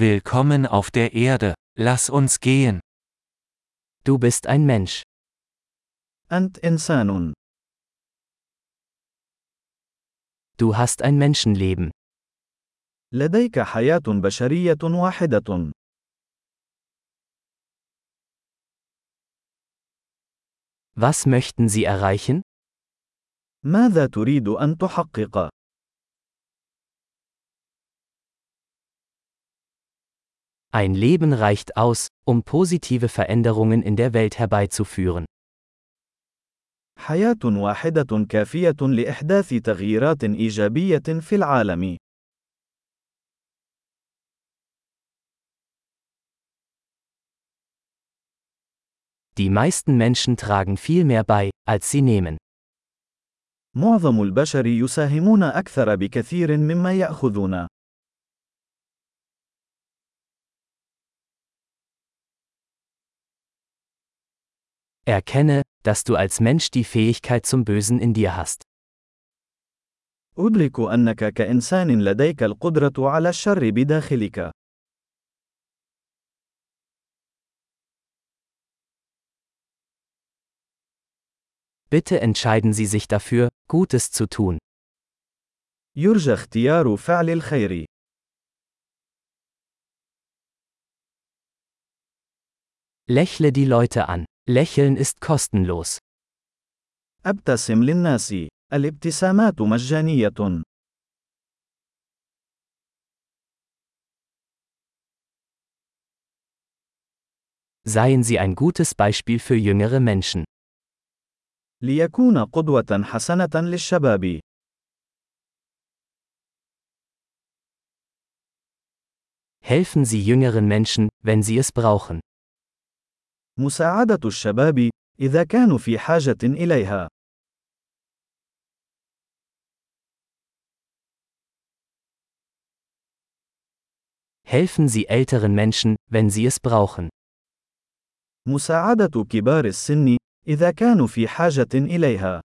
Willkommen auf der Erde, lass uns gehen. Du bist ein Mensch. أنت إنسان. Du hast ein Menschenleben. لديك حياة بشرية واحدة. Was möchten Sie erreichen? ماذا تريد أن تحقق؟ Ein Leben reicht aus, um positive Veränderungen in der Welt herbeizuführen. حياة واحدة كافية لإحداث تغييرات إيجابية في العالم. Die meisten Menschen tragen viel mehr bei, als sie nehmen. معظم البشر يساهمون أكثر بكثير مما يأخذون. Erkenne, dass du als Mensch die Fähigkeit zum Bösen in dir hast. أدرك أنك كإنسان لديك القدرة على الشر بداخلك. Bitte entscheiden Sie sich dafür, Gutes zu tun. يرجى اختيار فعل الخير. Lächle die Leute an. Lächeln ist kostenlos. ابتسم للناس. الابتسامات مجانية. Seien Sie ein gutes Beispiel für jüngere Menschen. ليكون قدوة حسنة للشباب. Helfen Sie jüngeren Menschen, wenn sie es brauchen. مساعدة الشباب إذا كانوا في حاجة إليها. Helfen Sie älteren Menschen, wenn sie es brauchen. مساعدة كبار السن إذا كانوا في حاجة إليها.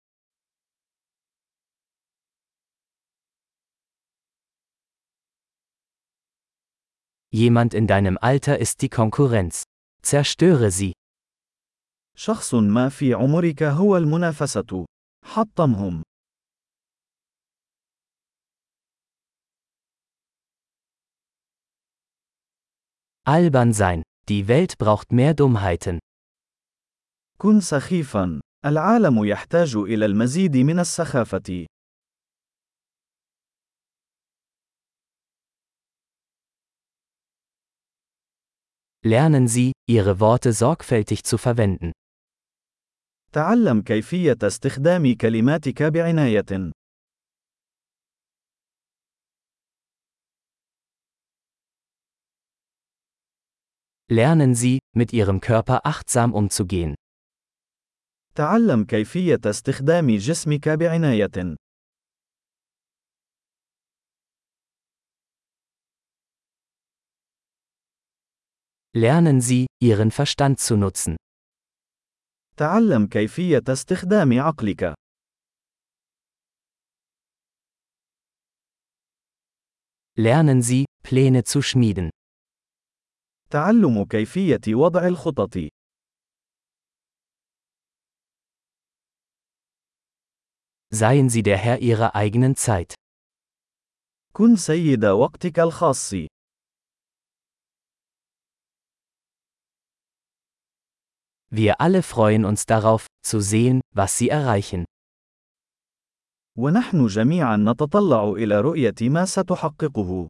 Jemand in deinem Alter ist die Konkurrenz. Zerstöre sie. شخص ما في عمرك هو المنافسة. حطمهم. Albern sein. Die Welt braucht mehr Dummheiten. كن سخيفا. العالم يحتاج إلى المزيد من السخافة. Lernen Sie, Ihre Worte sorgfältig zu verwenden. تعلم كيفية استخدام كلماتك بعناية. Lernen Sie, mit Ihrem Körper achtsam umzugehen. تعلم كيفية استخدام جسمك بعناية. Lernen Sie, Ihren Verstand zu nutzen. تعلم كيفية استخدام عقلك. Lernen Sie, Pläne zu schmieden. تعلم كيفية وضع الخطط. Seien Sie der Herr Ihrer eigenen Zeit. كن سيد وقتك الخاص. Wir alle freuen uns darauf, zu sehen, was sie erreichen. ونحن جميعا نتطلع إلى رؤية ما ستحققه.